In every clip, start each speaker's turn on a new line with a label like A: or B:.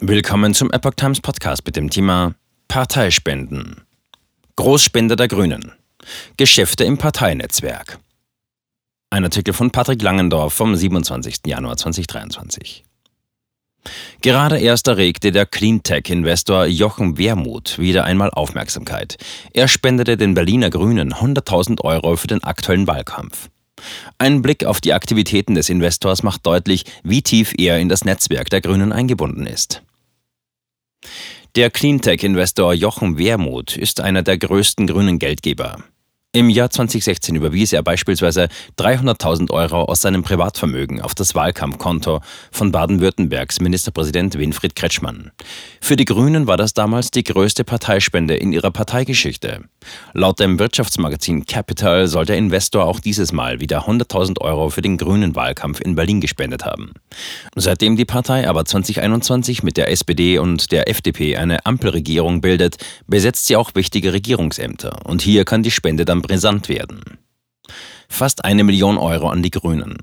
A: Willkommen zum Epoch Times Podcast mit dem Thema Parteispenden. Großspender der Grünen. Geschäfte im Parteinetzwerk. Ein Artikel von Patrick Langendorf vom 27. Januar 2023. Gerade erst erregte der Cleantech-Investor Jochen Wermuth wieder einmal Aufmerksamkeit. Er spendete den Berliner Grünen 100.000 Euro für den aktuellen Wahlkampf. Ein Blick auf die Aktivitäten des Investors macht deutlich, wie tief er in das Netzwerk der Grünen eingebunden ist. Der Cleantech-Investor Jochen Wermuth ist einer der größten grünen Geldgeber. Im Jahr 2016 überwies er beispielsweise 300.000 Euro aus seinem Privatvermögen auf das Wahlkampfkonto von Baden-Württembergs Ministerpräsident Winfried Kretschmann. Für die Grünen war das damals die größte Parteispende in ihrer Parteigeschichte. Laut dem Wirtschaftsmagazin Capital soll der Investor auch dieses Mal wieder 100.000 Euro für den grünen Wahlkampf in Berlin gespendet haben. Seitdem die Partei aber 2021 mit der SPD und der FDP eine Ampelregierung bildet, besetzt sie auch wichtige Regierungsämter. Und hier kann die Spende dann brisant werden. Fast eine Million Euro an die Grünen.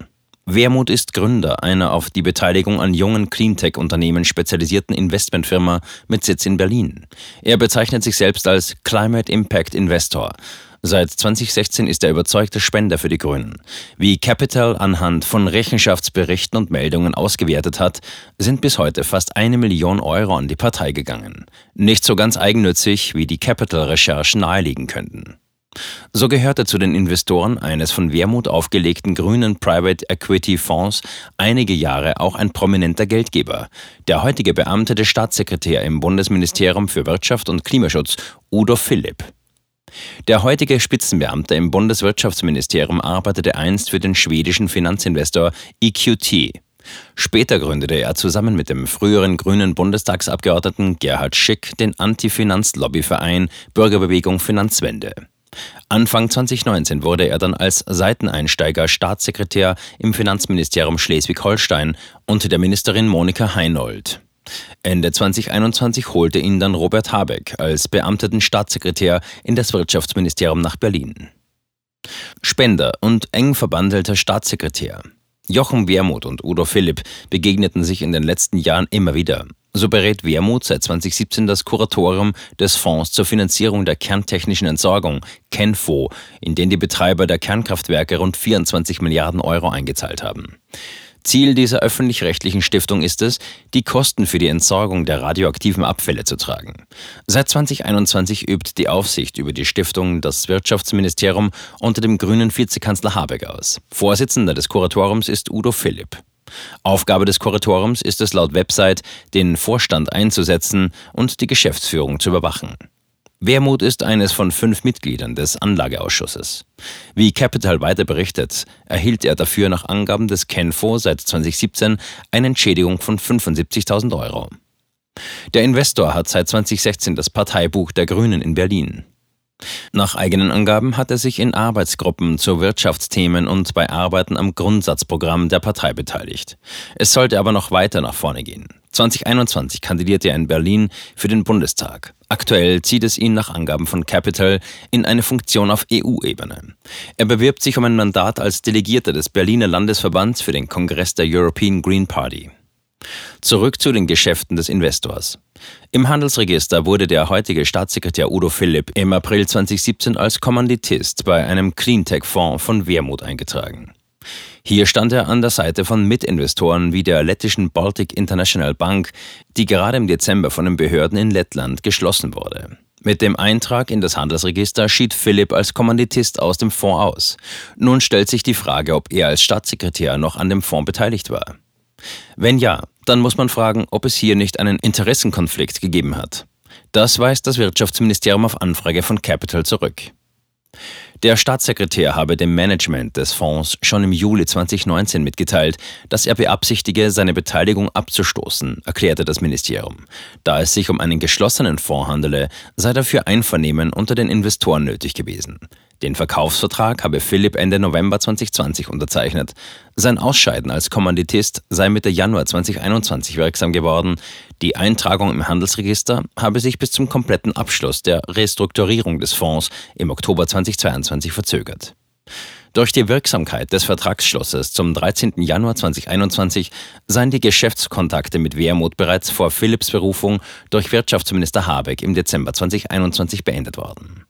A: Wermuth ist Gründer einer auf die Beteiligung an jungen Cleantech-Unternehmen spezialisierten Investmentfirma mit Sitz in Berlin. Er bezeichnet sich selbst als Climate Impact Investor. Seit 2016 ist er überzeugter Spender für die Grünen. Wie Capital anhand von Rechenschaftsberichten und Meldungen ausgewertet hat, sind bis heute fast eine Million Euro an die Partei gegangen. Nicht so ganz eigennützig, wie die Capital-Recherchen naheliegen könnten. So gehörte zu den Investoren eines von Wermut aufgelegten grünen Private Equity Fonds einige Jahre auch ein prominenter Geldgeber, der heutige beamtete Staatssekretär im Bundesministerium für Wirtschaft und Klimaschutz, Udo Philipp. Der heutige Spitzenbeamte im Bundeswirtschaftsministerium arbeitete einst für den schwedischen Finanzinvestor EQT. Später gründete er zusammen mit dem früheren grünen Bundestagsabgeordneten Gerhard Schick den Anti-Finanz-Lobbyverein Bürgerbewegung Finanzwende. Anfang 2019 wurde er dann als Seiteneinsteiger Staatssekretär im Finanzministerium Schleswig-Holstein unter der Ministerin Monika Heinold. Ende 2021 holte ihn dann Robert Habeck als beamteten Staatssekretär in das Wirtschaftsministerium nach Berlin. Spender und eng verbandelter Staatssekretär. Jochen Wermuth und Udo Philipp begegneten sich in den letzten Jahren immer wieder. So berät Wermut seit 2017 das Kuratorium des Fonds zur Finanzierung der kerntechnischen Entsorgung, KENFO, in den die Betreiber der Kernkraftwerke rund 24 Milliarden Euro eingezahlt haben. Ziel dieser öffentlich-rechtlichen Stiftung ist es, die Kosten für die Entsorgung der radioaktiven Abfälle zu tragen. Seit 2021 übt die Aufsicht über die Stiftung das Wirtschaftsministerium unter dem grünen Vizekanzler Habeck aus. Vorsitzender des Kuratoriums ist Udo Philipp. Aufgabe des Kuratoriums ist es laut Website, den Vorstand einzusetzen und die Geschäftsführung zu überwachen. Wermut ist eines von fünf Mitgliedern des Anlageausschusses. Wie Capital weiter berichtet, erhielt er dafür nach Angaben des Kenfo seit 2017 eine Entschädigung von 75.000 Euro. Der Investor hat seit 2016 das Parteibuch der Grünen in Berlin. Nach eigenen Angaben hat er sich in Arbeitsgruppen zu Wirtschaftsthemen und bei Arbeiten am Grundsatzprogramm der Partei beteiligt. Es sollte aber noch weiter nach vorne gehen. 2021 kandidierte er in Berlin für den Bundestag. Aktuell zieht es ihn nach Angaben von Capital in eine Funktion auf EU-Ebene. Er bewirbt sich um ein Mandat als Delegierter des Berliner Landesverbands für den Kongress der European Green Party. Zurück zu den Geschäften des Investors. Im Handelsregister wurde der heutige Staatssekretär Udo Philipp im April 2017 als Kommanditist bei einem Cleantech-Fonds von Wermut eingetragen. Hier stand er an der Seite von Mitinvestoren wie der lettischen Baltic International Bank, die gerade im Dezember von den Behörden in Lettland geschlossen wurde. Mit dem Eintrag in das Handelsregister schied Philipp als Kommanditist aus dem Fonds aus. Nun stellt sich die Frage, ob er als Staatssekretär noch an dem Fonds beteiligt war. Wenn ja, dann muss man fragen, ob es hier nicht einen Interessenkonflikt gegeben hat. Das weist das Wirtschaftsministerium auf Anfrage von Capital zurück. Der Staatssekretär habe dem Management des Fonds schon im Juli 2019 mitgeteilt, dass er beabsichtige, seine Beteiligung abzustoßen, erklärte das Ministerium. Da es sich um einen geschlossenen Fonds handele, sei dafür Einvernehmen unter den Investoren nötig gewesen. Den Verkaufsvertrag habe Philipp Ende November 2020 unterzeichnet. Sein Ausscheiden als Kommanditist sei Mitte Januar 2021 wirksam geworden. Die Eintragung im Handelsregister habe sich bis zum kompletten Abschluss der Restrukturierung des Fonds im Oktober 2022 verzögert. Durch die Wirksamkeit des Vertragsschlusses zum 13. Januar 2021 seien die Geschäftskontakte mit Wermut bereits vor Philipps Berufung durch Wirtschaftsminister Habeck im Dezember 2021 beendet worden.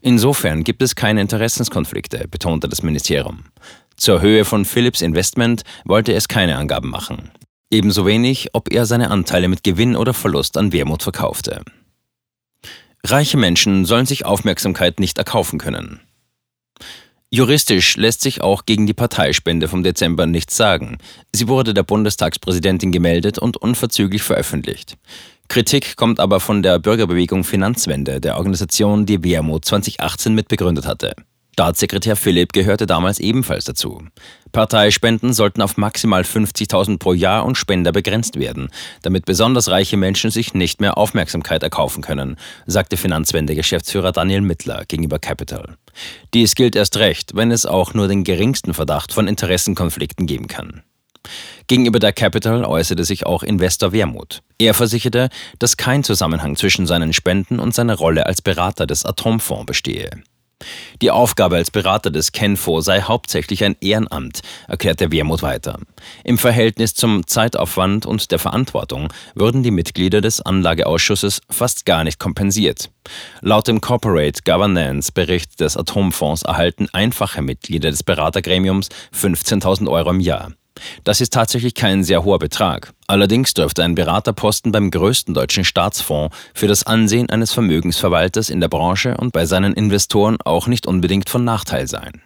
A: Insofern gibt es keine Interessenskonflikte, betonte das Ministerium. Zur Höhe von Philips Investment wollte es keine Angaben machen. Ebenso wenig, ob er seine Anteile mit Gewinn oder Verlust an Wermut verkaufte. Reiche Menschen sollen sich Aufmerksamkeit nicht erkaufen können. Juristisch lässt sich auch gegen die Parteispende vom Dezember nichts sagen. Sie wurde der Bundestagspräsidentin gemeldet und unverzüglich veröffentlicht. Kritik kommt aber von der Bürgerbewegung Finanzwende, der Organisation, die Wermut 2018 mitbegründet hatte. Staatssekretär Philipp gehörte damals ebenfalls dazu. Parteispenden sollten auf maximal 50.000 pro Jahr und Spender begrenzt werden, damit besonders reiche Menschen sich nicht mehr Aufmerksamkeit erkaufen können, sagte Finanzwende-Geschäftsführer Daniel Mittler gegenüber Capital. Dies gilt erst recht, wenn es auch nur den geringsten Verdacht von Interessenkonflikten geben kann. Gegenüber der Capital äußerte sich auch Investor Wermuth. Er versicherte, dass kein Zusammenhang zwischen seinen Spenden und seiner Rolle als Berater des Atomfonds bestehe. Die Aufgabe als Berater des Kenfo sei hauptsächlich ein Ehrenamt, erklärte Wermuth weiter. Im Verhältnis zum Zeitaufwand und der Verantwortung würden die Mitglieder des Anlageausschusses fast gar nicht kompensiert. Laut dem Corporate Governance Bericht des Atomfonds erhalten einfache Mitglieder des Beratergremiums 15.000 Euro im Jahr. Das ist tatsächlich kein sehr hoher Betrag. Allerdings dürfte ein Beraterposten beim größten deutschen Staatsfonds für das Ansehen eines Vermögensverwalters in der Branche und bei seinen Investoren auch nicht unbedingt von Nachteil sein.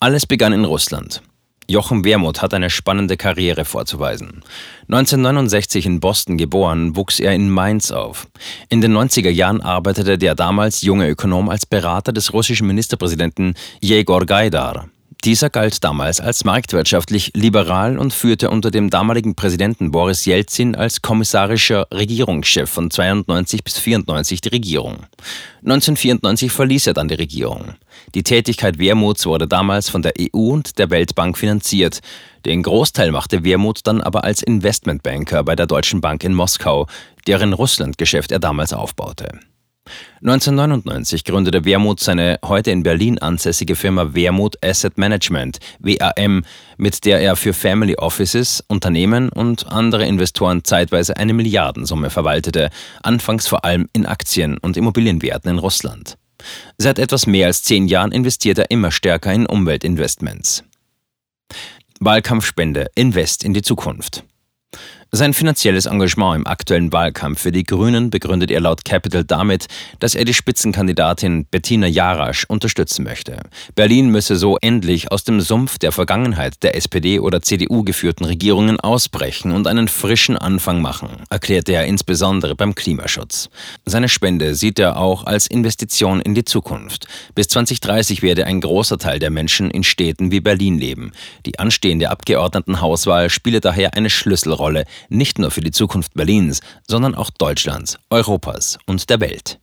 A: Alles begann in Russland. Jochen Wermuth hat eine spannende Karriere vorzuweisen. 1969 in Boston geboren, wuchs er in Mainz auf. In den 90er Jahren arbeitete der damals junge Ökonom als Berater des russischen Ministerpräsidenten Jegor Gaidar. Dieser galt damals als marktwirtschaftlich liberal und führte unter dem damaligen Präsidenten Boris Jelzin als kommissarischer Regierungschef von 92 bis 94 die Regierung. 1994 verließ er dann die Regierung. Die Tätigkeit Wermuths wurde damals von der EU und der Weltbank finanziert. Den Großteil machte Wermuth dann aber als Investmentbanker bei der Deutschen Bank in Moskau, deren Russlandgeschäft er damals aufbaute. 1999 gründete Wermuth seine heute in Berlin ansässige Firma Wermuth Asset Management, WAM, mit der er für Family Offices, Unternehmen und andere Investoren zeitweise eine Milliardensumme verwaltete, anfangs vor allem in Aktien und Immobilienwerten in Russland. Seit etwas mehr als zehn Jahren investiert er immer stärker in Umweltinvestments. Wahlkampfspende Invest in die Zukunft. Sein finanzielles Engagement im aktuellen Wahlkampf für die Grünen begründet er laut Capital damit, dass er die Spitzenkandidatin Bettina Jarasch unterstützen möchte. Berlin müsse so endlich aus dem Sumpf der Vergangenheit der SPD oder CDU geführten Regierungen ausbrechen und einen frischen Anfang machen, erklärte er insbesondere beim Klimaschutz. Seine Spende sieht er auch als Investition in die Zukunft. Bis 2030 werde ein großer Teil der Menschen in Städten wie Berlin leben. Die anstehende Abgeordnetenhauswahl spiele daher eine Schlüsselrolle nicht nur für die Zukunft Berlins, sondern auch Deutschlands, Europas und der Welt.